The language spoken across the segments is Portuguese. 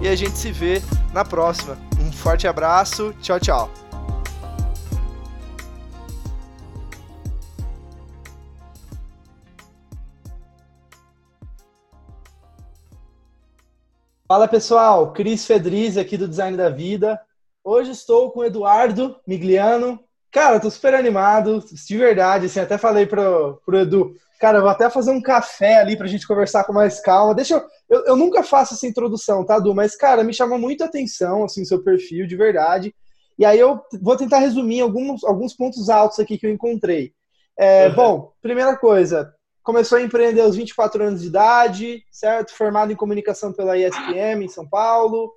e a gente se vê na próxima. Um forte abraço, tchau, tchau. Fala pessoal, Cris Fedriz aqui do Design da Vida. Hoje estou com o Eduardo Migliano. Cara, tô super animado, de verdade, assim, até falei pro, pro Edu, cara, eu vou até fazer um café ali pra gente conversar com mais calma. Deixa eu, eu, eu nunca faço essa introdução, tá, Du? Mas, cara, me chama muito a atenção, assim, o seu perfil, de verdade. E aí eu vou tentar resumir alguns, alguns pontos altos aqui que eu encontrei. É, uhum. Bom, primeira coisa, começou a empreender aos 24 anos de idade, certo? Formado em comunicação pela ESPM em São Paulo.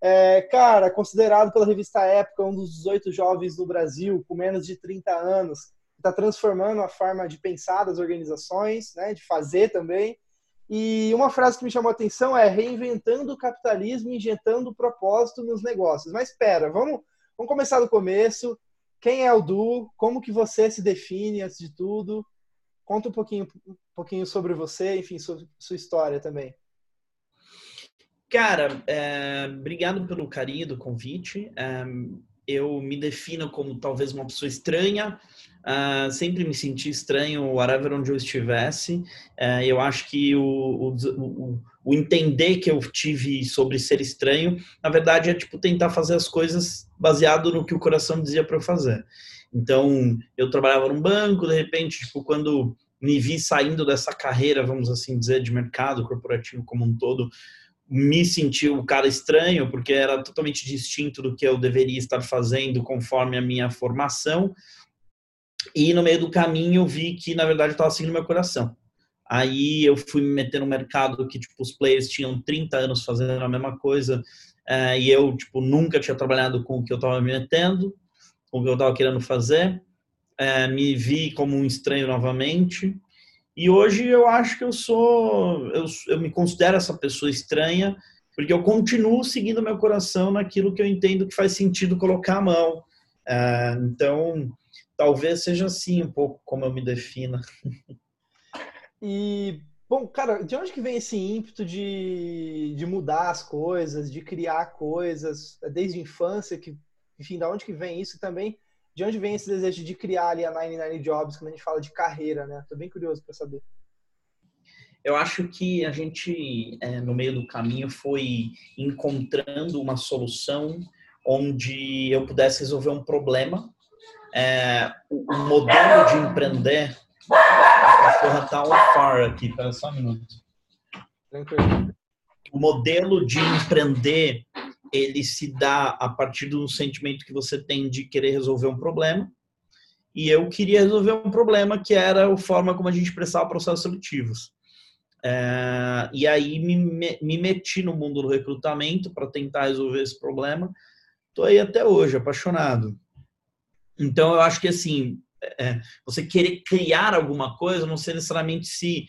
É, cara, considerado pela revista Época um dos 18 jovens do Brasil com menos de 30 anos, está transformando a forma de pensar das organizações, né, de fazer também. E uma frase que me chamou a atenção é reinventando o capitalismo, injetando propósito nos negócios. Mas espera, vamos, vamos começar do começo. Quem é o Du? Como que você se define antes de tudo? Conta um pouquinho, um pouquinho sobre você, enfim, sobre sua história também. Cara, é, obrigado pelo carinho do convite. É, eu me defino como talvez uma pessoa estranha, uh, sempre me senti estranho, whatever onde eu estivesse. Uh, eu acho que o, o, o, o, entender que eu tive sobre ser estranho, na verdade, é tipo tentar fazer as coisas baseado no que o coração dizia para eu fazer. Então, eu trabalhava num banco, de repente, tipo, quando me vi saindo dessa carreira, vamos assim dizer, de mercado corporativo como um todo, me senti um cara estranho, porque era totalmente distinto do que eu deveria estar fazendo conforme a minha formação. E no meio do caminho eu vi que, na verdade, estava seguindo meu coração. Aí eu fui me meter no mercado que, tipo, os players tinham 30 anos fazendo a mesma coisa uh, e eu, tipo, nunca tinha trabalhado com o que eu estava me metendo, com o que eu estava querendo fazer. Uh, me vi como um estranho novamente e hoje eu acho que eu sou, eu, eu me considero essa pessoa estranha, porque eu continuo seguindo meu coração naquilo que eu entendo que faz sentido colocar a mão. Uh, então, talvez seja assim um pouco como eu me defina. E, bom, cara, de onde que vem esse ímpeto de, de mudar as coisas, de criar coisas, desde a infância, que, enfim, da onde que vem isso também? De onde vem esse desejo de criar ali a 99 Jobs quando a gente fala de carreira, né? Tô bem curioso para saber. Eu acho que a gente, é, no meio do caminho, foi encontrando uma solução onde eu pudesse resolver um problema. É, o, modelo de empreender. A cachorra tá on fire aqui, pera só um minuto. Tranquilo. O modelo de empreender ele se dá a partir do sentimento que você tem de querer resolver um problema. E eu queria resolver um problema que era a forma como a gente prestava processos seletivos. É, e aí me, me meti no mundo do recrutamento para tentar resolver esse problema. Estou aí até hoje, apaixonado. Então eu acho que assim, é, você querer criar alguma coisa, não sei necessariamente se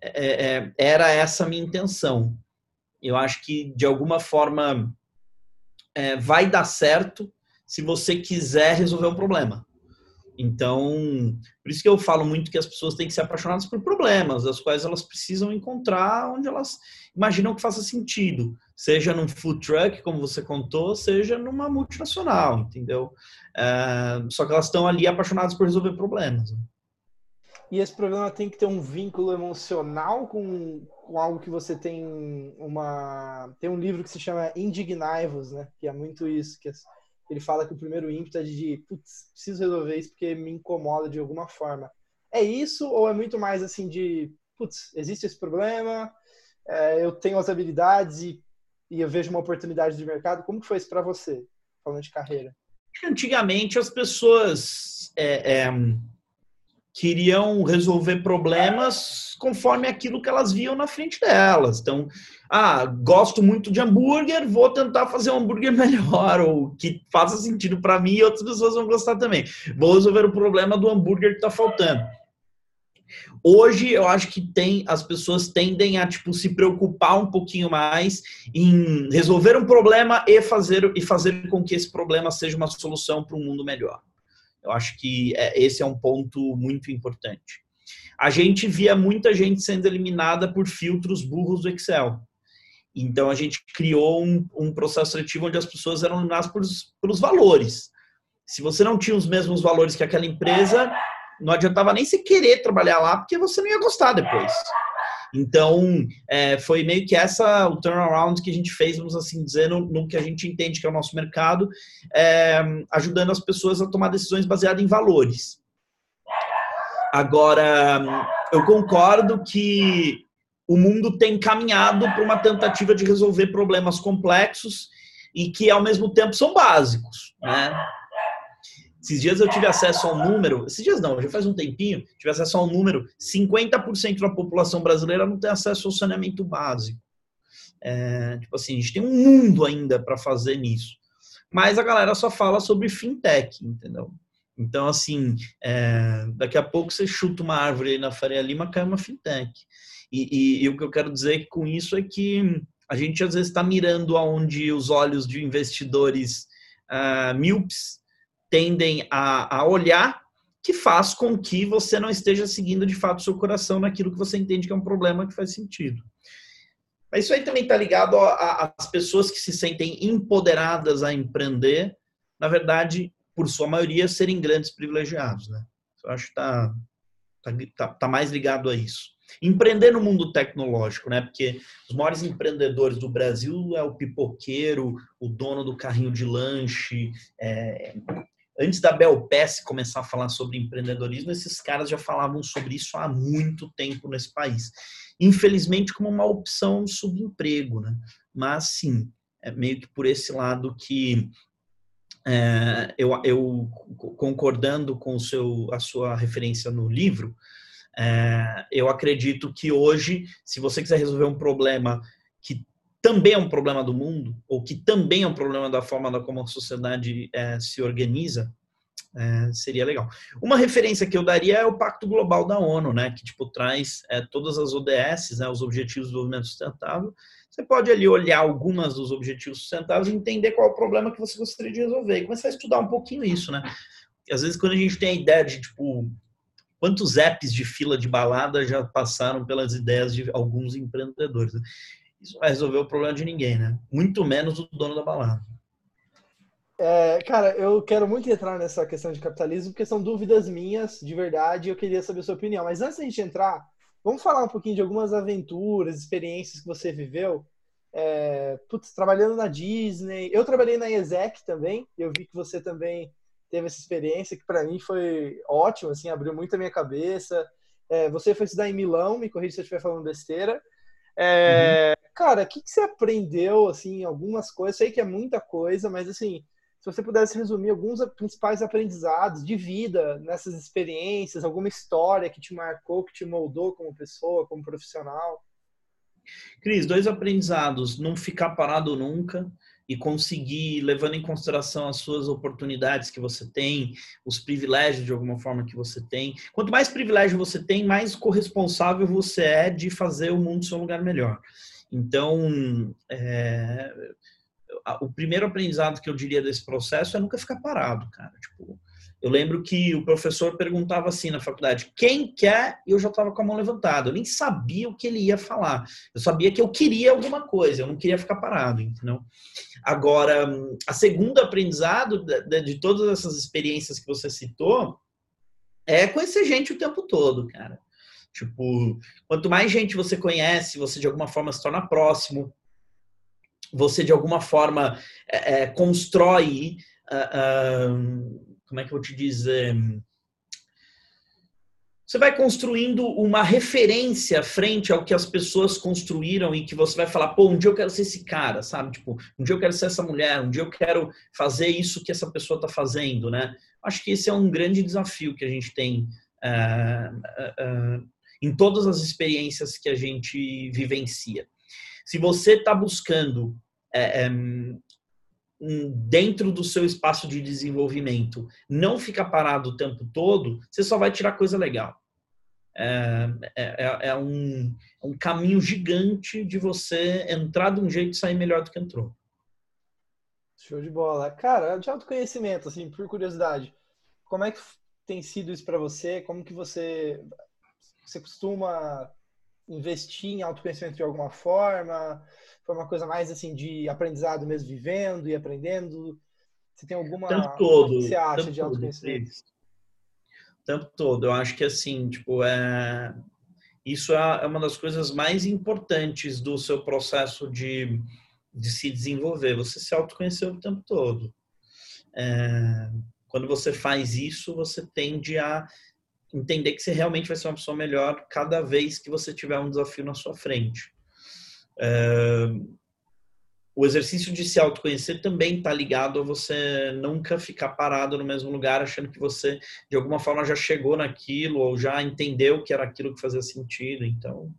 é, é era essa a minha intenção. Eu acho que de alguma forma é, vai dar certo se você quiser resolver um problema. Então, por isso que eu falo muito que as pessoas têm que ser apaixonadas por problemas, as quais elas precisam encontrar onde elas imaginam que faça sentido, seja num food truck, como você contou, seja numa multinacional, entendeu? É, só que elas estão ali apaixonadas por resolver problemas. E esse problema tem que ter um vínculo emocional com, com algo que você tem uma. Tem um livro que se chama Indignai-vos, né? Que é muito isso. Que ele fala que o primeiro ímpeto é de, putz, preciso resolver isso porque me incomoda de alguma forma. É isso ou é muito mais assim de, putz, existe esse problema, é, eu tenho as habilidades e, e eu vejo uma oportunidade de mercado? Como que foi isso para você, falando de carreira? Antigamente as pessoas. É, é queriam resolver problemas conforme aquilo que elas viam na frente delas. Então, ah, gosto muito de hambúrguer, vou tentar fazer um hambúrguer melhor, ou que faça sentido para mim e outras pessoas vão gostar também. Vou resolver o problema do hambúrguer que está faltando. Hoje eu acho que tem as pessoas tendem a tipo se preocupar um pouquinho mais em resolver um problema e fazer e fazer com que esse problema seja uma solução para um mundo melhor. Eu acho que é, esse é um ponto muito importante. A gente via muita gente sendo eliminada por filtros burros do Excel. Então a gente criou um, um processo seletivo onde as pessoas eram eliminadas por, pelos valores. Se você não tinha os mesmos valores que aquela empresa, não adiantava nem você querer trabalhar lá, porque você não ia gostar depois. Então, é, foi meio que essa o turnaround que a gente fez, vamos assim dizer, no, no que a gente entende que é o nosso mercado, é, ajudando as pessoas a tomar decisões baseadas em valores. Agora, eu concordo que o mundo tem caminhado para uma tentativa de resolver problemas complexos e que, ao mesmo tempo, são básicos. Né? Esses dias eu tive acesso a um número, esses dias não, já faz um tempinho, tive acesso a um número, 50% da população brasileira não tem acesso ao saneamento básico. É, tipo assim, a gente tem um mundo ainda para fazer nisso. Mas a galera só fala sobre fintech, entendeu? Então, assim, é, daqui a pouco você chuta uma árvore aí na Faria Lima, cai uma fintech. E, e, e o que eu quero dizer com isso é que a gente às vezes está mirando aonde os olhos de investidores uh, míopes tendem a, a olhar que faz com que você não esteja seguindo de fato seu coração naquilo que você entende que é um problema que faz sentido. Mas isso aí também está ligado às pessoas que se sentem empoderadas a empreender, na verdade, por sua maioria, serem grandes privilegiados. Né? Eu acho que está tá, tá, tá mais ligado a isso. Empreender no mundo tecnológico, né? Porque os maiores empreendedores do Brasil é o pipoqueiro, o dono do carrinho de lanche, é, antes da Belpes começar a falar sobre empreendedorismo, esses caras já falavam sobre isso há muito tempo nesse país. Infelizmente, como uma opção subemprego, né? Mas sim, é meio que por esse lado que é, eu, eu, concordando com seu, a sua referência no livro, é, eu acredito que hoje, se você quiser resolver um problema também é um problema do mundo, ou que também é um problema da forma como a sociedade é, se organiza, é, seria legal. Uma referência que eu daria é o Pacto Global da ONU, né, que tipo traz é, todas as ODS, né, os Objetivos de Desenvolvimento Sustentável. Você pode ali olhar algumas dos Objetivos Sustentáveis e entender qual é o problema que você gostaria de resolver, e começar a estudar um pouquinho isso, né? Às vezes quando a gente tem a ideia de tipo quantos apps de fila de balada já passaram pelas ideias de alguns empreendedores. Né? Isso vai resolver o problema de ninguém, né? Muito menos o dono da balada. É, cara, eu quero muito entrar nessa questão de capitalismo, porque são dúvidas minhas, de verdade, eu queria saber a sua opinião. Mas antes da gente entrar, vamos falar um pouquinho de algumas aventuras, experiências que você viveu. É, putz, trabalhando na Disney. Eu trabalhei na ESEC também, eu vi que você também teve essa experiência, que para mim foi ótimo, assim, abriu muito a minha cabeça. É, você foi estudar em Milão, me corrija se eu estiver falando besteira. É, uhum. Cara, o que, que, você aprendeu, assim, algumas coisas? Sei que é muita coisa, mas, assim, se você pudesse resumir alguns principais aprendizados de vida nessas experiências, alguma história que te marcou, que te moldou como pessoa, como profissional. Cris, dois aprendizados. Não ficar parado nunca e conseguir, levando em consideração as suas oportunidades que você tem, os privilégios de alguma forma que você tem. Quanto mais privilégio você tem, mais corresponsável você é de fazer o mundo ser um lugar melhor. Então, é, o primeiro aprendizado que eu diria desse processo é nunca ficar parado, cara. Tipo, eu lembro que o professor perguntava assim na faculdade: quem quer? E eu já estava com a mão levantada. Eu nem sabia o que ele ia falar. Eu sabia que eu queria alguma coisa, eu não queria ficar parado, entendeu? Agora, a segunda aprendizado de, todas essas experiências que você citou é conhecer gente o tempo todo, cara. Tipo, quanto mais gente você conhece, você de alguma forma se torna próximo, você de alguma forma é, é, constrói. Uh, uh, como é que eu vou te dizer? Você vai construindo uma referência frente ao que as pessoas construíram e que você vai falar, pô, um dia eu quero ser esse cara, sabe? Tipo, um dia eu quero ser essa mulher, um dia eu quero fazer isso que essa pessoa está fazendo, né? Acho que esse é um grande desafio que a gente tem uh, uh, em todas as experiências que a gente vivencia. Se você está buscando é, dentro do seu espaço de desenvolvimento, não ficar parado o tempo todo, você só vai tirar coisa legal. É, é, é, é um, um, caminho gigante de você entrar de um jeito e sair melhor do que entrou. Show de bola. Cara, de autoconhecimento, assim, por curiosidade, como é que tem sido isso para você? Como que você, você costuma investir em autoconhecimento de alguma forma? Foi uma coisa mais assim de aprendizado mesmo, vivendo e aprendendo? Você tem alguma tempo todo, que você acha de autoconhecimento? O tempo todo. Eu acho que assim, tipo, é isso é, é uma das coisas mais importantes do seu processo de, de se desenvolver. Você se autoconhecer o tempo todo. É, quando você faz isso, você tende a entender que você realmente vai ser uma pessoa melhor cada vez que você tiver um desafio na sua frente o exercício de se autoconhecer também está ligado a você nunca ficar parado no mesmo lugar achando que você de alguma forma já chegou naquilo ou já entendeu que era aquilo que fazia sentido. Então,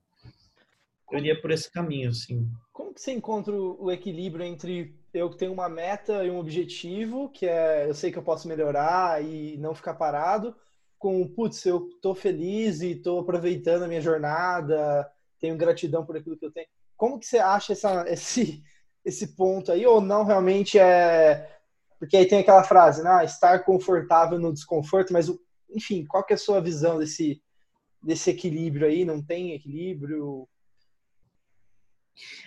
eu iria por esse caminho, assim. Como que você encontra o equilíbrio entre eu tenho uma meta e um objetivo, que é eu sei que eu posso melhorar e não ficar parado, com putz, eu tô feliz e tô aproveitando a minha jornada, tenho gratidão por aquilo que eu tenho. Como que você acha essa, esse, esse ponto aí? Ou não realmente é. Porque aí tem aquela frase, né? Ah, estar confortável no desconforto, mas, enfim, qual que é a sua visão desse, desse equilíbrio aí? Não tem equilíbrio?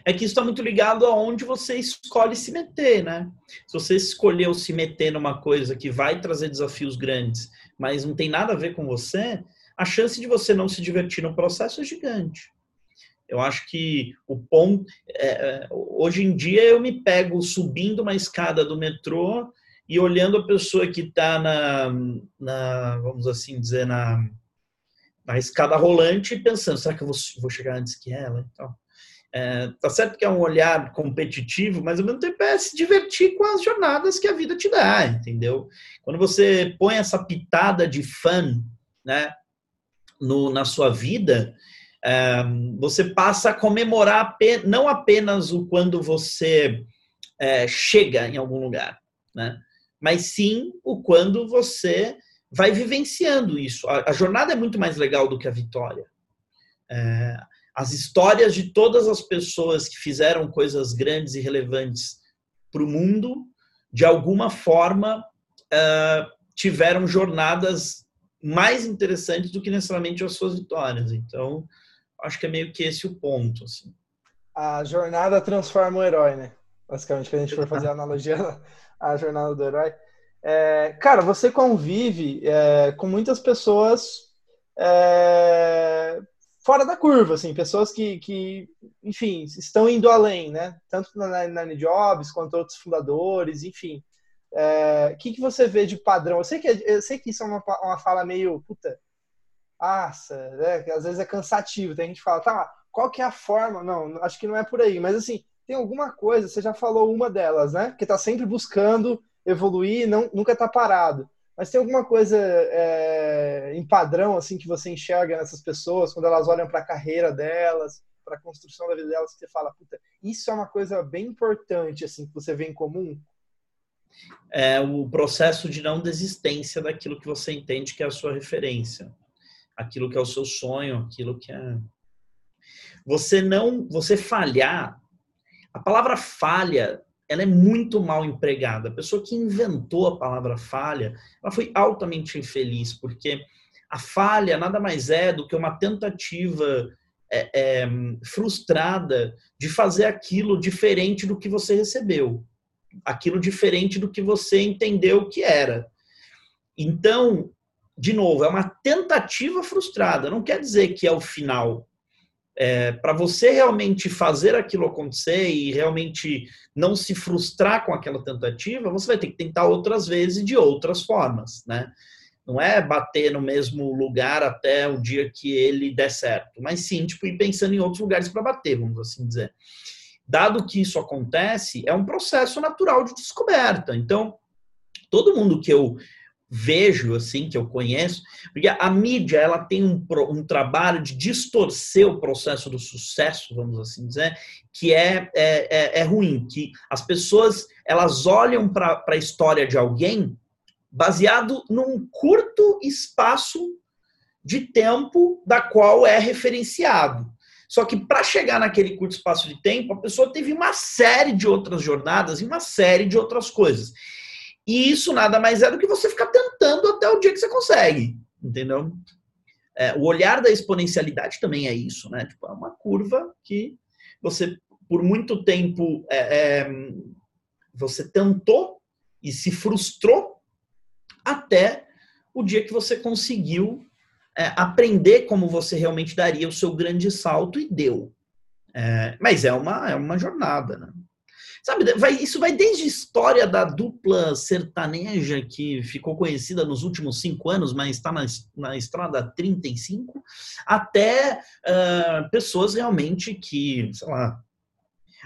É que isso está muito ligado aonde você escolhe se meter, né? Se você escolheu se meter numa coisa que vai trazer desafios grandes, mas não tem nada a ver com você, a chance de você não se divertir no processo é gigante. Eu acho que o ponto. É, é, hoje em dia eu me pego subindo uma escada do metrô e olhando a pessoa que está na, na, vamos assim dizer, na, na escada rolante e pensando, será que eu vou, vou chegar antes que ela? Então, é, tá certo que é um olhar competitivo, mas ao mesmo tempo é se divertir com as jornadas que a vida te dá, entendeu? Quando você põe essa pitada de fã, né, no, na sua vida, você passa a comemorar não apenas o quando você é, chega em algum lugar, né? mas sim o quando você vai vivenciando isso. A, jornada é muito mais legal do que a vitória. É, as histórias de todas as pessoas que fizeram coisas grandes e relevantes para o mundo, de alguma forma, é, tiveram jornadas mais interessantes do que necessariamente as suas vitórias. Então, acho que é meio que esse o ponto. Assim. A jornada transforma o herói, né? Basicamente, que a gente for fazer a analogia à jornada do herói. É, cara, você convive é, com muitas pessoas é, fora da curva, assim, pessoas que, que, enfim, estão indo além, né? Tanto na Nine Jobs quanto outros fundadores, enfim. É, o que, que você vê de padrão? Eu sei que, eu sei que isso é uma, uma fala meio, puta, nossa, né? Às vezes é cansativo. Tem gente que fala, tá, qual que é a forma? Não, acho que não é por aí. Mas assim, tem alguma coisa, você já falou uma delas, né? Que tá sempre buscando evoluir, não, nunca tá parado. Mas tem alguma coisa é, em padrão, assim, que você enxerga nessas pessoas, quando elas olham para a carreira delas, para a construção da vida delas, que você fala, puta, isso é uma coisa bem importante, assim, que você vê em comum? É o processo de não desistência daquilo que você entende que é a sua referência aquilo que é o seu sonho, aquilo que é. Você não, você falhar. A palavra falha, ela é muito mal empregada. A pessoa que inventou a palavra falha, ela foi altamente infeliz, porque a falha nada mais é do que uma tentativa é, é, frustrada de fazer aquilo diferente do que você recebeu, aquilo diferente do que você entendeu que era. Então, de novo, é uma tentativa frustrada. Não quer dizer que é o final. É, para você realmente fazer aquilo acontecer e realmente não se frustrar com aquela tentativa, você vai ter que tentar outras vezes de outras formas, né? Não é bater no mesmo lugar até o dia que ele der certo, mas sim, tipo, ir pensando em outros lugares para bater, vamos assim dizer. Dado que isso acontece, é um processo natural de descoberta. Então, todo mundo que eu vejo, assim, que eu conheço, porque a mídia ela tem um, um trabalho de distorcer o processo do sucesso, vamos assim dizer, que é, é, é, é ruim, que as pessoas elas olham para a história de alguém baseado num curto espaço de tempo da qual é referenciado. Só que para chegar naquele curto espaço de tempo, a pessoa teve uma série de outras jornadas e uma série de outras coisas. E isso nada mais é do que você ficar tentando até o dia que você consegue, entendeu? É, o olhar da exponencialidade também é isso, né? Tipo, é uma curva que você, por muito tempo, é, é, você tentou e se frustrou até o dia que você conseguiu é, aprender como você realmente daria o seu grande salto e deu. É, mas é uma, é uma jornada, né? Sabe, vai, isso vai desde a história da dupla sertaneja que ficou conhecida nos últimos cinco anos, mas está na, na estrada 35, até uh, pessoas realmente que, sei lá,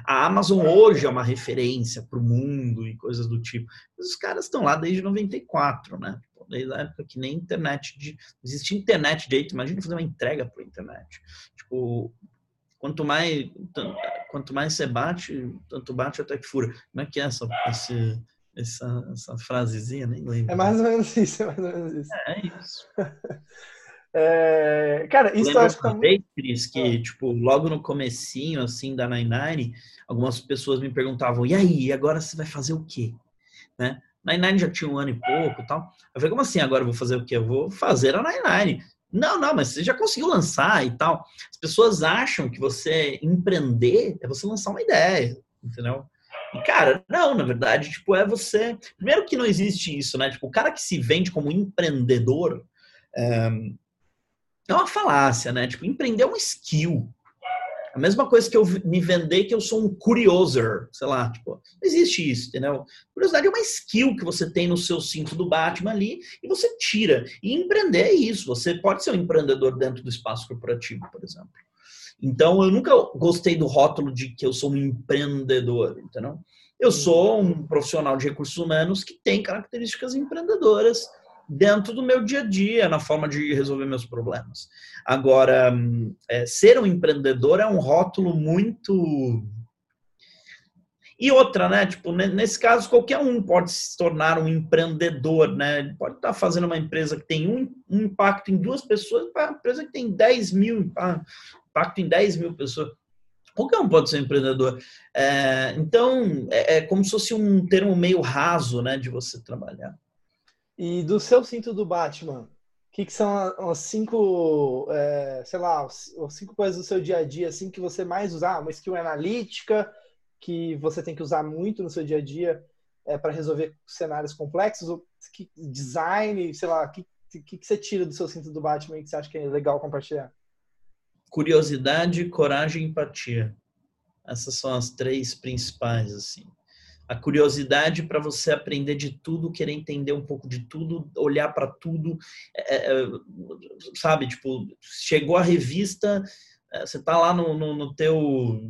a Amazon hoje é uma referência para o mundo e coisas do tipo. Os caras estão lá desde 94, né? Desde a época que nem internet de. Existe internet direito, imagina fazer uma entrega por internet. Tipo, quanto mais quanto mais você bate, tanto bate até que fura. Como é que é essa, esse, essa, essa frasezinha? Nem lembro. É mais ou menos isso, é mais ou menos isso. É, é isso. é, cara, isso Lembra acho que... Vez, Cris, que, ah. tipo, logo no comecinho, assim, da Nine algumas pessoas me perguntavam, e aí, agora você vai fazer o quê? Né? Nine já tinha um ano e pouco e tal. Eu falei, como assim agora eu vou fazer o quê? Eu vou fazer a Nine não, não, mas você já conseguiu lançar e tal. As pessoas acham que você empreender é você lançar uma ideia, entendeu? E, cara, não, na verdade, tipo, é você. Primeiro que não existe isso, né? Tipo, o cara que se vende como empreendedor é, é uma falácia, né? Tipo, empreender é um skill. A mesma coisa que eu me vender que eu sou um curioser, sei lá, tipo, não existe isso, entendeu? Curiosidade é uma skill que você tem no seu cinto do Batman ali e você tira. E empreender é isso. Você pode ser um empreendedor dentro do espaço corporativo, por exemplo. Então, eu nunca gostei do rótulo de que eu sou um empreendedor, entendeu? Eu sou um profissional de recursos humanos que tem características empreendedoras dentro do meu dia a dia, na forma de resolver meus problemas. Agora, é, ser um empreendedor é um rótulo muito. E outra, né? Tipo, nesse caso, qualquer um pode se tornar um empreendedor, né? Ele pode estar fazendo uma empresa que tem um, um impacto em duas pessoas, para uma empresa que tem 10 mil, impacto em 10 mil pessoas. Qualquer um pode ser um empreendedor. É, então, é, é como se fosse um termo meio raso, né? De você trabalhar. E do seu cinto do Batman, o que, que, são as cinco, é, sei lá, as cinco coisas do seu dia a dia assim que você mais usa? Ah, uma skill analítica que você tem que usar muito no seu dia a dia é, para resolver cenários complexos? Que, design, sei lá, o que, que, que você tira do seu cinto do Batman que você acha que é legal compartilhar? Curiosidade, coragem e empatia. Essas são as três principais, assim a curiosidade para você aprender de tudo, querer entender um pouco de tudo, olhar para tudo, é, é, sabe? Tipo, chegou a revista, é, você tá lá no, no, no, teu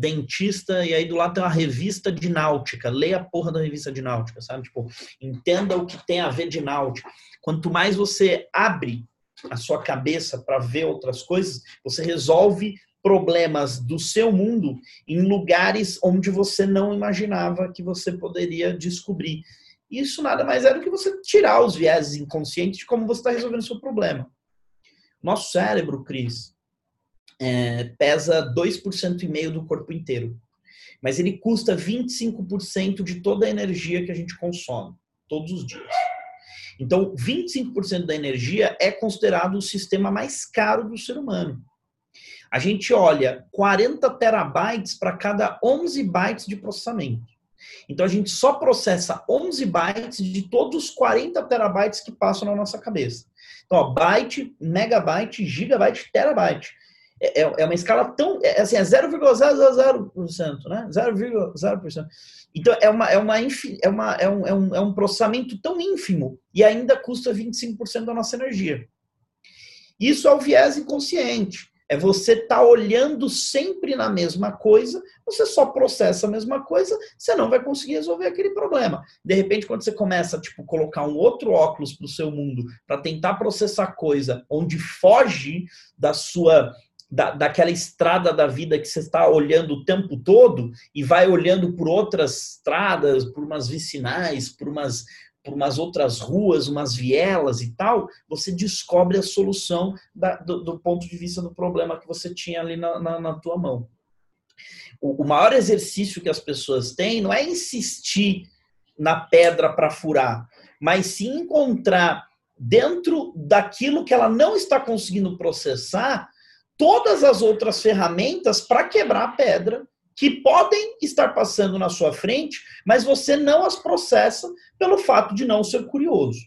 dentista e aí do lado tem uma revista de náutica, leia a porra da revista de náutica, sabe? Tipo, entenda o que tem a ver de náutica. Quanto mais você abre a sua cabeça para ver outras coisas, você resolve problemas do seu mundo em lugares onde você não imaginava que você poderia descobrir. Isso nada mais é do que você tirar os vieses inconscientes de como você está resolvendo o seu problema. Nosso cérebro, Cris, é, pesa 2% e meio do corpo inteiro. Mas ele custa 25% de toda a energia que a gente consome, todos os dias. Então, 25% da energia é considerado o sistema mais caro do ser humano. A gente olha 40 terabytes para cada 11 bytes de processamento. Então a gente só processa 11 bytes de todos os 40 terabytes que passam na nossa cabeça. Então, ó, byte, megabyte, gigabyte, terabyte. É, é, é uma escala tão. É, assim, é 0,000%, né? 0,0%. Então, é, uma, é, uma, é, uma, é, um, é, um, é um processamento tão ínfimo e ainda custa 25% da nossa energia. Isso é o viés inconsciente. É você tá olhando sempre na mesma coisa, você só processa a mesma coisa, você não vai conseguir resolver aquele problema. De repente, quando você começa tipo colocar um outro óculos para o seu mundo para tentar processar coisa onde foge da sua da, daquela estrada da vida que você está olhando o tempo todo e vai olhando por outras estradas, por umas vicinais, por umas por umas outras ruas, umas vielas e tal, você descobre a solução da, do, do, ponto de vista do problema que você tinha ali na, na, na tua mão. O, o maior exercício que as pessoas têm não é insistir na pedra para furar, mas sim encontrar dentro daquilo que ela não está conseguindo processar todas as outras ferramentas para quebrar a pedra que podem estar passando na sua frente, mas você não as processa pelo fato de não ser curioso.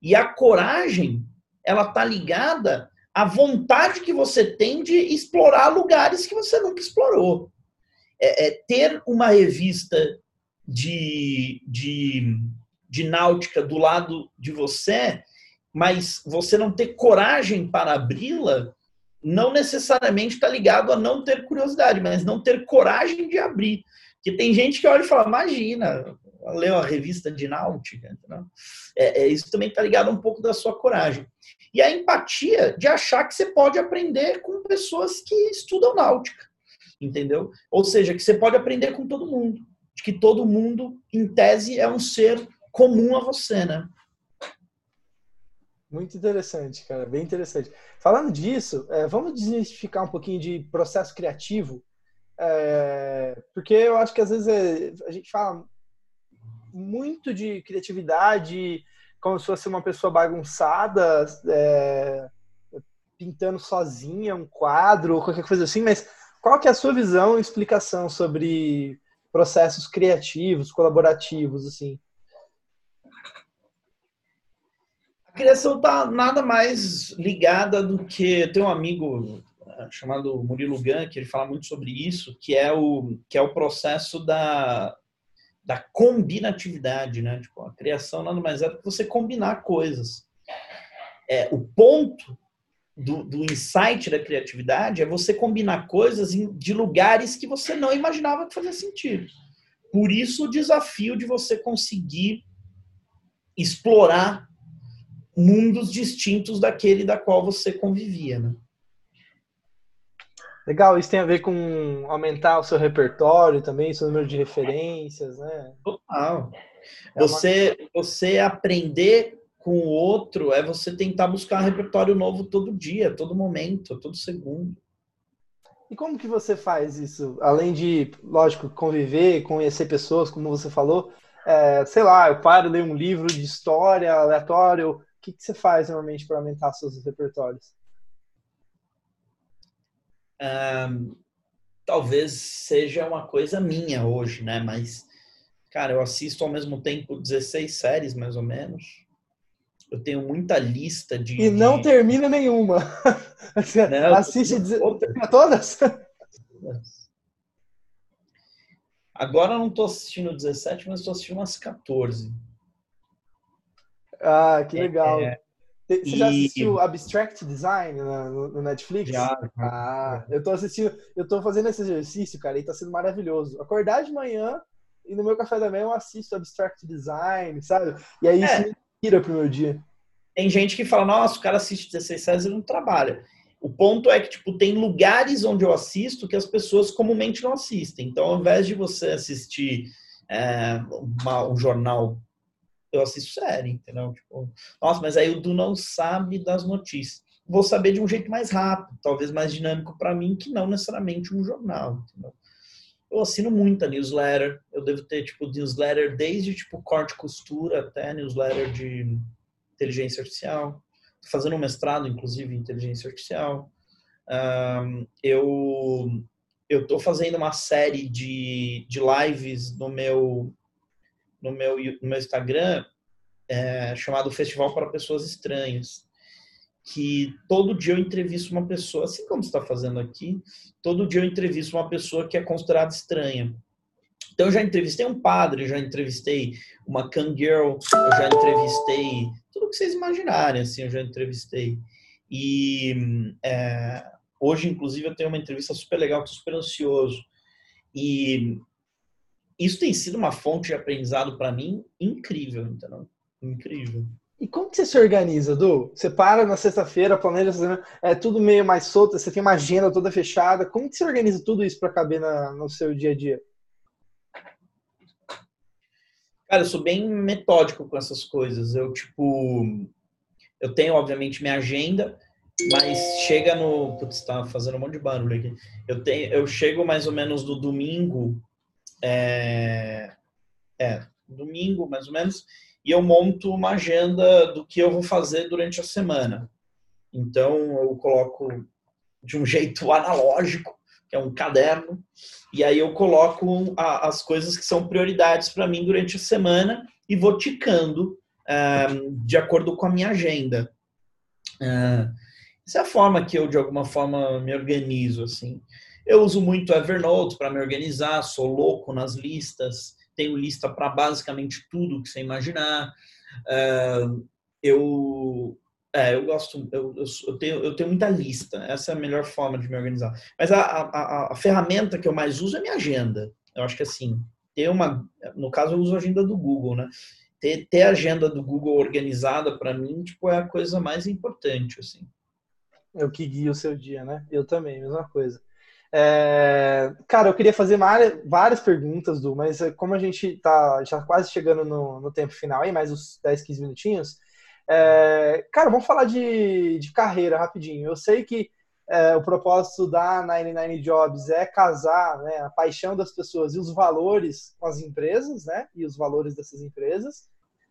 E a coragem, ela tá ligada à vontade que você tem de explorar lugares que você nunca explorou. É, é ter uma revista de, de, de náutica do lado de você, mas você não ter coragem para abri-la, não necessariamente está ligado a não ter curiosidade, mas não ter coragem de abrir. Porque tem gente que olha e fala, imagina, leu a revista de náutica. É, é, isso também está ligado um pouco da sua coragem. E a empatia de achar que você pode aprender com pessoas que estudam náutica, entendeu? Ou seja, que você pode aprender com todo mundo. De que todo mundo, em tese, é um ser comum a você, né? Muito interessante, cara, bem interessante. Falando disso, é, vamos desmistificar um pouquinho de processo criativo, é, porque eu acho que às vezes é, a gente fala muito de criatividade como se fosse uma pessoa bagunçada, é, pintando sozinha um quadro ou qualquer coisa assim, mas qual que é a sua visão e explicação sobre processos criativos, colaborativos, assim? Criação tá nada mais ligada do que tem um amigo eh, chamado Murilo Gun que ele fala muito sobre isso, que é o que é o processo da da combinatividade, né? Tipo, a criação nada mais é do que você combinar coisas. É, o ponto do, do insight da criatividade é você combinar coisas de lugares que você não imaginava que fazia sentido. Por isso o desafio de você conseguir explorar mundos distintos daquele da qual você convivia, né? Legal, isso tem a ver com aumentar o seu repertório também, seu número de referências, né? Total. É você, uma... você aprender com o outro é você tentar buscar um repertório novo todo dia, todo momento, todo segundo. E como que você faz isso? Além de, lógico, conviver, conhecer pessoas, como você falou, é, sei lá, eu paro, leio um livro de história aleatório, que, que você faz normalmente para aumentar seus repertórios? Um, talvez seja uma coisa minha hoje, né? Mas, cara, eu assisto ao mesmo tempo 16 séries, mais ou menos. Eu tenho muita lista de. E não de... termina nenhuma. Você não, assiste termina todas? Agora eu não estou assistindo 17, mas estou assistindo umas 14. Ah, que legal. É, Você já assistiu Abstract Design no, no Netflix? Já. Ah, eu tô assistindo, eu tô fazendo esse exercício, cara, e tá sendo maravilhoso. Acordar de manhã e no meu café da manhã eu assisto Abstract Design, sabe? E aí é. isso me tira pro meu dia. Tem gente que fala, nossa, o cara assiste 16 séries e não trabalha. O ponto é que, tipo, tem lugares onde eu assisto que as pessoas comumente não assistem. Então, ao invés de você assistir é, uma, um jornal eu assisto série, entendeu? Tipo, nossa, mas aí o Du não sabe das notícias. Vou saber de um jeito mais rápido, talvez mais dinâmico para mim, que não necessariamente um jornal, entendeu? Eu assino muita newsletter, eu devo ter, tipo, newsletter desde, tipo, corte costura até newsletter de inteligência artificial. Tô fazendo um mestrado, inclusive, em inteligência artificial. Um, eu eu tô fazendo uma série de, de lives no meu no meu, no meu Instagram é, chamado Festival para Pessoas Estranhas, que todo dia eu entrevisto uma pessoa, assim como está fazendo aqui, todo dia eu entrevisto uma pessoa que é considerada estranha. Então eu já entrevistei um padre, já entrevistei uma girl, eu já entrevistei tudo que vocês imaginarem, assim, eu já entrevistei. E é, hoje, inclusive, eu tenho uma entrevista super legal, estou super ansioso. E isso tem sido uma fonte de aprendizado para mim incrível, entendeu? Incrível. E como que você se organiza, Du? Você para na sexta-feira, planeja, é tudo meio mais solto, você tem uma agenda toda fechada. Como que você organiza tudo isso para caber na, no seu dia a dia? Cara, eu sou bem metódico com essas coisas. Eu, tipo, eu tenho, obviamente, minha agenda, mas chega no. Putz, tá fazendo um monte de barulho aqui. Eu, tenho, eu chego mais ou menos do domingo. É, é, domingo, mais ou menos, e eu monto uma agenda do que eu vou fazer durante a semana. Então, eu coloco de um jeito analógico, que é um caderno, e aí eu coloco a, as coisas que são prioridades para mim durante a semana e vou ticando uh, de acordo com a minha agenda. Uh, essa é a forma que eu, de alguma forma, me organizo, assim. Eu uso muito Evernote para me organizar, sou louco nas listas, tenho lista para basicamente tudo que você imaginar. Uh, eu, é, eu gosto, eu, eu, tenho, eu tenho muita lista, essa é a melhor forma de me organizar. Mas a, a, a ferramenta que eu mais uso é minha agenda. Eu acho que assim, ter uma, no caso eu uso a agenda do Google, né? Ter, ter a agenda do Google organizada para mim, tipo, é a coisa mais importante, assim. É o que guia o seu dia, né? Eu também, mesma coisa. É, cara, eu queria fazer várias, perguntas, Du, mas é, como a gente tá já quase chegando no, no tempo final aí, mais uns 10, 15 minutinhos, é, cara, vamos falar de, de carreira rapidinho. Eu sei que é, o propósito da 99 Jobs é casar né, a paixão das pessoas e os valores com as empresas, né? E os valores dessas empresas.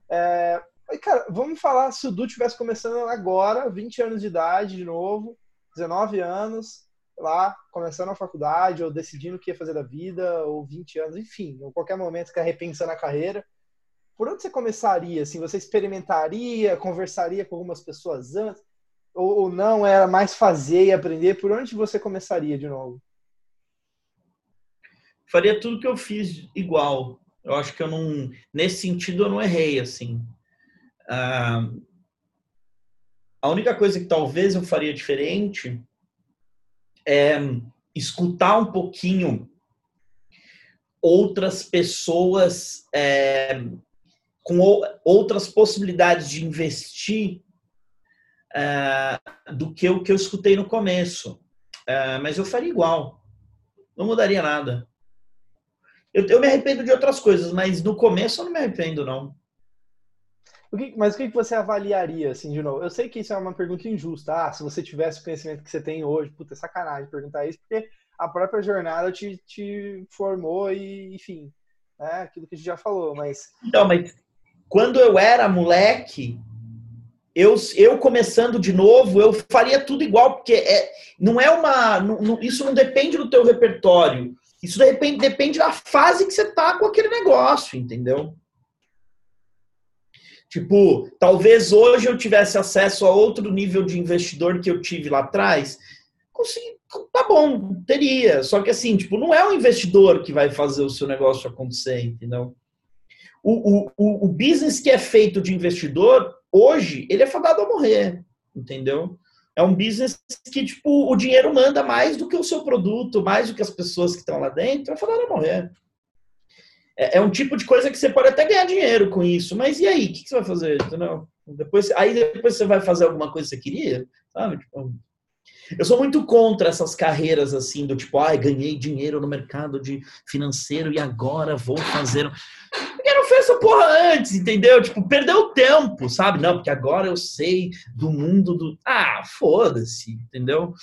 É, cara, vamos falar se o Du tivesse começando agora, 20 anos de idade de novo, 19 anos, lá, começando a faculdade, ou decidindo o que ia fazer da vida, ou 20 anos, enfim, ou qualquer momento que repensando a carreira. Por onde você começaria? Assim, você experimentaria, conversaria com algumas pessoas antes? Ou, ou não, era mais fazer e aprender? Por onde você começaria de novo? Faria tudo que eu fiz igual. Eu acho que eu não, nesse sentido, eu não errei, assim. Ah, a única coisa que talvez eu faria diferente é escutar um pouquinho outras pessoas é, com outras possibilidades de investir é, do que o que eu escutei no começo. É, mas eu faria igual. Não mudaria nada. Eu, eu, me arrependo de outras coisas, mas no começo eu não me arrependo, não. O que, mas o que você avaliaria, assim, de novo? Eu sei que isso é uma pergunta injusta. Ah, se você tivesse o conhecimento que você tem hoje, puta, é sacanagem perguntar isso, porque a própria jornada te, te formou e, enfim, é aquilo que a gente já falou, mas... Então, mas quando eu era moleque, eu, eu começando de novo, eu faria tudo igual, porque é, não é uma... Não, não, isso não depende do teu repertório. Isso depende, depende da fase que você tá com aquele negócio, entendeu? Tipo, talvez hoje eu tivesse acesso a outro nível de investidor que eu tive lá atrás. Consegui, tá bom, teria. Só que assim, tipo, não é o investidor que vai fazer o seu negócio acontecer, entendeu? O, o, o business que é feito de investidor, hoje, ele é fadado a morrer, entendeu? É um business que, tipo, o dinheiro manda mais do que o seu produto, mais do que as pessoas que estão lá dentro, é fadado a morrer. É, é, um tipo de coisa que você pode até ganhar dinheiro com isso, mas e aí? O que, que você vai fazer? Entendeu? Depois, aí depois você vai fazer alguma coisa que você queria, sabe? Tipo, eu sou muito contra essas carreiras assim, do tipo, ai, ganhei dinheiro no mercado de financeiro e agora vou fazer. Porque não fez essa porra antes, entendeu? Tipo, perdeu tempo, sabe? Não, porque agora eu sei do mundo do. Ah, foda-se, entendeu?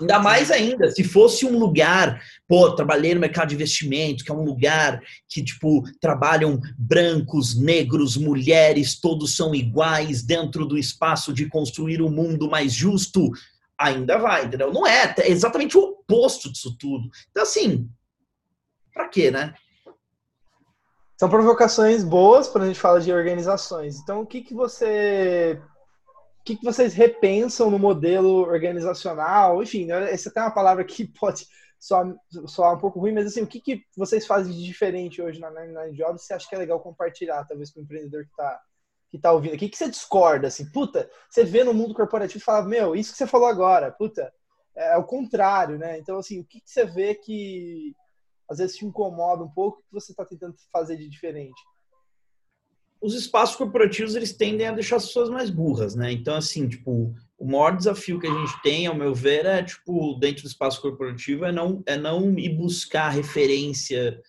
Ainda mais ainda, se fosse um lugar, pô, trabalhei no mercado de investimentos, que é um lugar que, tipo, trabalham brancos, negros, mulheres, todos são iguais dentro do espaço de construir um mundo mais justo, ainda vai, entendeu? Não é, é exatamente o oposto disso tudo. Então, assim, pra quê, né? São provocações boas quando a gente fala de organizações. Então, o que, que você o que, que vocês repensam no modelo organizacional? Enfim, né, essa é uma palavra que pode soar, soar um pouco ruim, mas assim, o que, que vocês fazem de diferente hoje na Nine Jobs? Você acha que é legal compartilhar, talvez, com o empreendedor que está que tá ouvindo? O que, que você discorda? Assim, puta, você vê no mundo corporativo e fala, meu, isso que você falou agora, puta, é, o contrário, né? Então, assim, o que, que você vê que às vezes te incomoda um pouco, que você está tentando fazer de diferente? Os espaços corporativos, eles tendem a deixar as pessoas mais burras, né? Então, assim, tipo, o maior desafio que a gente tem, ao meu ver, é, tipo, dentro do espaço corporativo, é não, é não ir buscar referência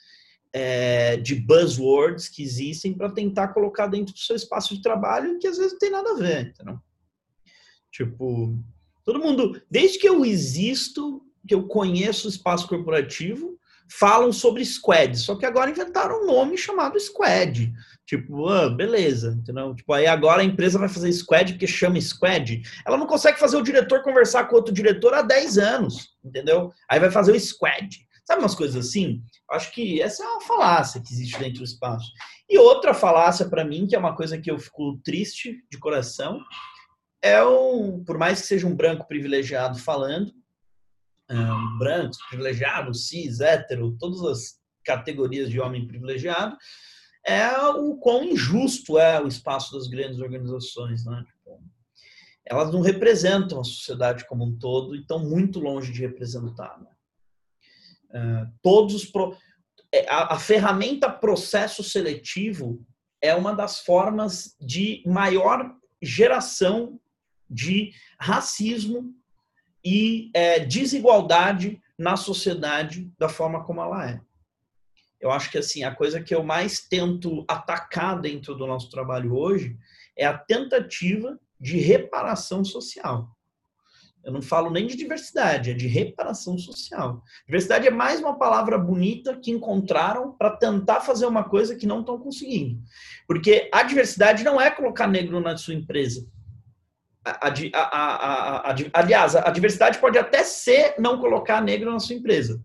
é, de buzzwords que existem para tentar colocar dentro do seu espaço de trabalho que às vezes não tem nada a ver, entendeu? Tipo, todo mundo, desde que eu existo, que eu conheço o espaço corporativo, falam sobre squad, só que agora inventaram um nome chamado squad. Tipo, ah, beleza, entendeu? Tipo, aí agora a empresa vai fazer squad porque chama squad. Ela não consegue fazer o diretor conversar com outro diretor há 10 anos, entendeu? Aí vai fazer o squad. Sabe umas coisas assim? Acho que essa é uma falácia que existe dentro do espaço. E outra falácia para mim, que é uma coisa que eu fico triste de coração, é o, por mais que seja um branco privilegiado falando, um, brancos, privilegiados, cis, hétero, todas as categorias de homem privilegiado, é o quão injusto é o espaço das grandes organizações, né? Tipo, elas não representam a sociedade como um todo e estão muito longe de representar. Né? Uh, todos os pro... É, a, a ferramenta processo seletivo é uma das formas de maior geração de racismo e é, desigualdade na sociedade da forma como ela é. Eu acho que assim a coisa que eu mais tento atacar dentro do nosso trabalho hoje é a tentativa de reparação social. Eu não falo nem de diversidade, é de reparação social. Diversidade é mais uma palavra bonita que encontraram para tentar fazer uma coisa que não estão conseguindo. Porque a diversidade não é colocar negro na sua empresa. A, a, a, aliás, a diversidade pode até ser não colocar negro na sua empresa.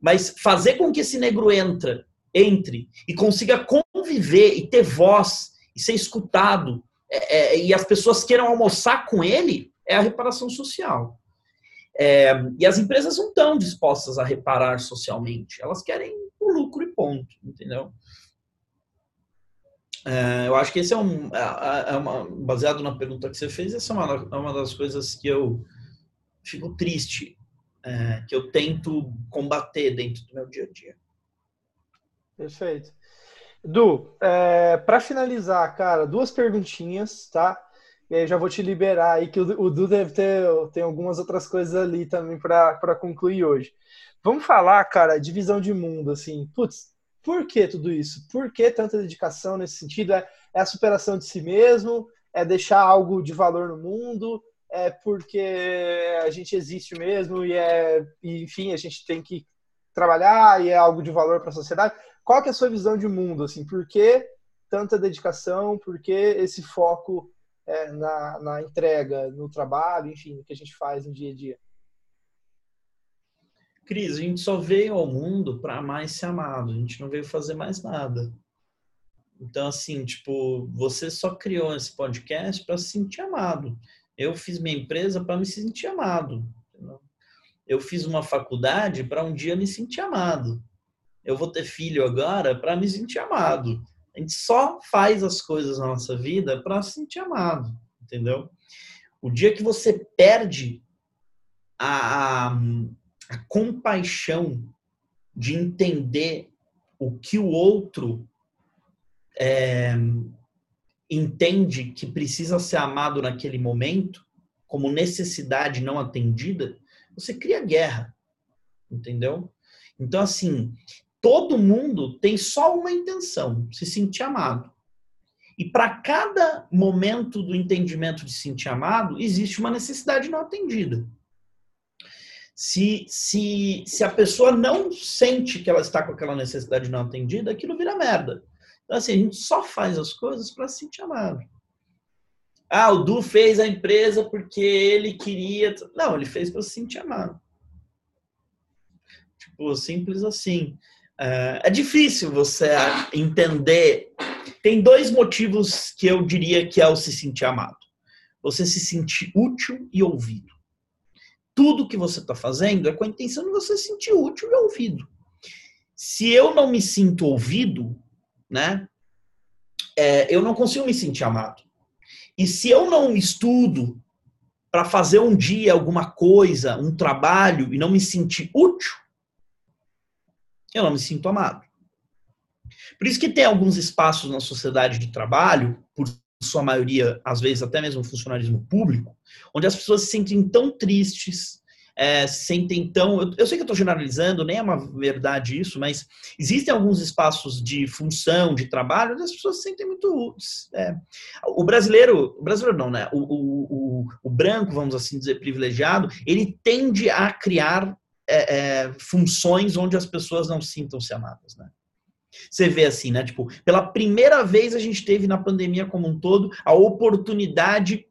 Mas fazer com que esse negro entra, entre e consiga conviver e ter voz e ser escutado é, é, e as pessoas queiram almoçar com ele é a reparação social. É, e as empresas não estão dispostas a reparar socialmente, elas querem o lucro e ponto, entendeu? É, eu acho que esse é um. É, é uma, baseado na pergunta que você fez, essa é uma, é uma das coisas que eu fico triste, é, que eu tento combater dentro do meu dia a dia. Perfeito. Du, é, para finalizar, cara, duas perguntinhas, tá? E aí já vou te liberar aí, que o, Du deve ter tem algumas outras coisas ali também para concluir hoje. Vamos falar, cara, de visão de mundo, assim. Putz, por que tudo isso? Por que tanta dedicação nesse sentido? É, é a superação de si mesmo? É deixar algo de valor no mundo? É porque a gente existe mesmo e é, enfim, a gente tem que trabalhar e é algo de valor para a sociedade? Qual que é a sua visão de mundo? Assim, por que tanta dedicação? Por que esse foco é, na, na entrega, no trabalho, enfim, no que a gente faz no dia a dia? Cris, a gente só veio ao mundo para e ser amado. A gente não veio fazer mais nada. Então, assim, tipo, você só criou esse podcast para se sentir amado. Eu fiz minha empresa para me sentir amado. Eu fiz uma faculdade para um dia me sentir amado. Eu vou ter filho agora para me sentir amado. A gente só faz as coisas na nossa vida para se sentir amado, entendeu? O dia que você perde a, a a compaixão de entender o que o outro é, entende que precisa ser amado naquele momento, como necessidade não atendida, você cria guerra, entendeu? Então, assim, todo mundo tem só uma intenção: se sentir amado. E para cada momento do entendimento de se sentir amado, existe uma necessidade não atendida. Se, se, se a pessoa não sente que ela está com aquela necessidade não atendida, aquilo vira merda. Então, assim, a gente só faz as coisas para se sentir amado. Ah, o Du fez a empresa porque ele queria. Não, ele fez para se sentir amado. Tipo, simples assim. É, é difícil você entender. Tem dois motivos que eu diria que é o se sentir amado: você se sentir útil e ouvido tudo que você está fazendo é com a intenção de você se sentir útil e ouvido. Se eu não me sinto ouvido, né, é, eu não consigo me sentir amado. E se eu não estudo para fazer um dia alguma coisa, um trabalho e não me sentir útil, eu não me sinto amado. Por isso que tem alguns espaços na sociedade de trabalho, por sua maioria, às vezes até mesmo funcionalismo público, onde as pessoas se sentem tão tristes, é, se sentem tão. Eu, eu sei que eu estou generalizando, nem é uma verdade isso, mas existem alguns espaços de função, de trabalho, onde as pessoas se sentem muito. É, o brasileiro, o brasileiro não, né? O, o, o, o, branco, vamos assim dizer, privilegiado, ele tende a criar é, é funções onde as pessoas não sintam-se amadas, né? Você vê assim, né? Tipo, pela primeira vez a gente teve na pandemia como um todo a oportunidade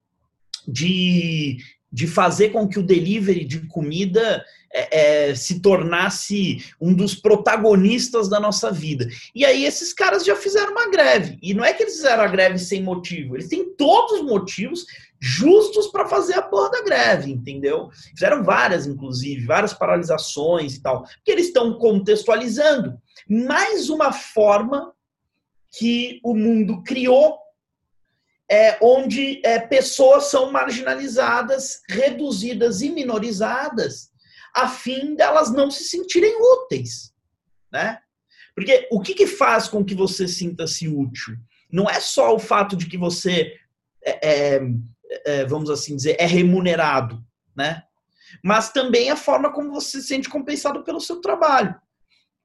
de, de fazer com que o delivery de comida é, é, se tornasse um dos protagonistas da nossa vida. E aí esses caras já fizeram uma greve. E não é que eles fizeram a greve sem motivo, eles têm todos os motivos justos para fazer a porra da greve, entendeu? Fizeram várias, inclusive, várias paralisações e tal, porque eles estão contextualizando mais uma forma que o mundo criou é, onde é, pessoas são marginalizadas, reduzidas e minorizadas, a fim delas não se sentirem úteis, né? Porque o que, que faz com que você sinta-se útil? Não é só o fato de que você, é, é, vamos assim dizer, é remunerado, né? Mas também a forma como você se sente compensado pelo seu trabalho.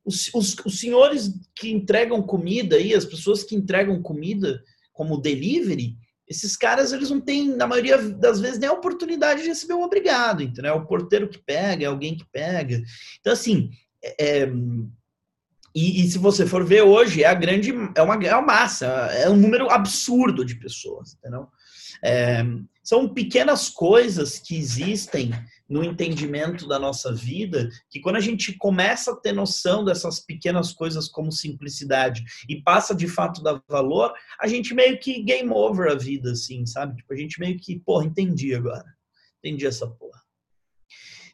Os, os, os senhores que entregam comida aí, as pessoas que entregam comida, como delivery, esses caras eles não têm, na maioria das vezes, nem a oportunidade de receber um obrigado, entendeu? É o porteiro que pega, é alguém que pega. Então, assim, é, é, e, e, se você for ver hoje, é a grande, é uma, é uma massa, é um número absurdo de pessoas, entendeu? É, são pequenas coisas que existem no entendimento da nossa vida, que quando a gente começa a ter noção dessas pequenas coisas como simplicidade e passa de fato dar valor, a gente meio que game over a vida, assim, sabe? Tipo, a gente meio que, porra, entendi agora. Entendi essa porra.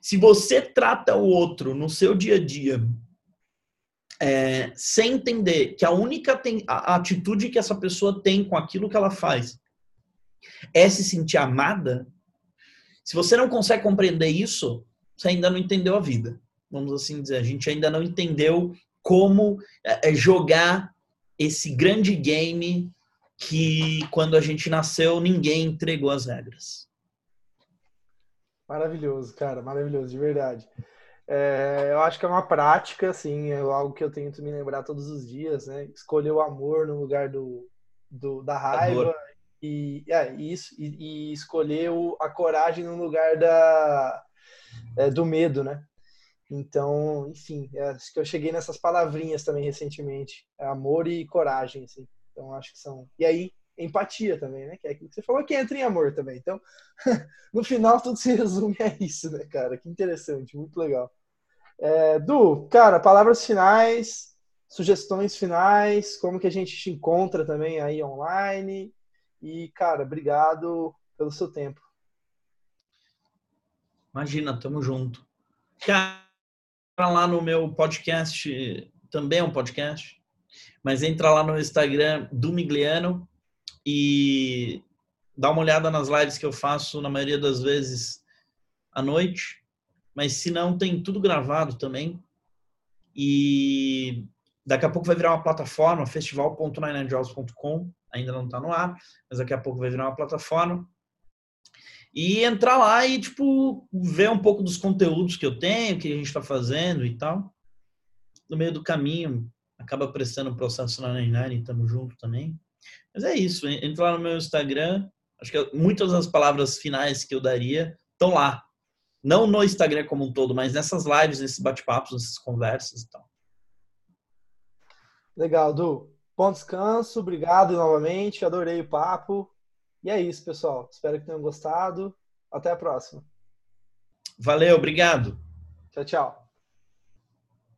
Se você trata o outro no seu dia a dia é, sem entender que a única tem, a, atitude que essa pessoa tem com aquilo que ela faz é se sentir amada, se você não consegue compreender isso, você ainda não entendeu a vida. Vamos assim dizer, a gente ainda não entendeu como é, é, jogar esse grande game que quando a gente nasceu ninguém entregou as regras. Maravilhoso, cara, maravilhoso, de verdade. É, eu acho que é uma prática, assim, é algo que eu tento me lembrar todos os dias, né? Escolher o amor no lugar do, do da raiva, amor e, é, isso, e, e escolher o, a coragem no lugar da, é, do medo, né? Então, enfim, é, acho que eu cheguei nessas palavrinhas também recentemente, é amor e coragem, assim. Então, acho que são. E aí, empatia também, né? Que é aquilo que você falou que entra em amor também. Então, no final, tudo se resume a isso, né, cara? Que interessante, muito legal. É, du, cara, palavras finais, sugestões finais, como que a gente te encontra também aí online e, cara, obrigado pelo seu tempo. Imagina, tamo junto. Cara, lá no meu podcast, também é um podcast, mas entra lá no Instagram do Migliano e dá uma olhada nas lives que eu faço, na maioria das vezes, à noite. Mas se não, tem tudo gravado também. E daqui a pouco vai virar uma plataforma, festival.nineanjobs.com ainda não está no ar, mas daqui a pouco vai virar uma plataforma. E entrar lá e, tipo, ver um pouco dos conteúdos que eu tenho, que a gente está fazendo e tal. No meio do caminho, acaba prestando o processo na Nine estamos junto também. Mas é isso, entra lá no meu Instagram. Acho que muitas das palavras finais que eu daria estão lá. Não no Instagram como um todo, mas nessas lives, nesses bate-papos, nessas conversas e tal. Legal, Du. Bom descanso, obrigado novamente, adorei o papo. E é isso, pessoal. Espero que tenham gostado. Até a próxima. Valeu, obrigado. Tchau, tchau.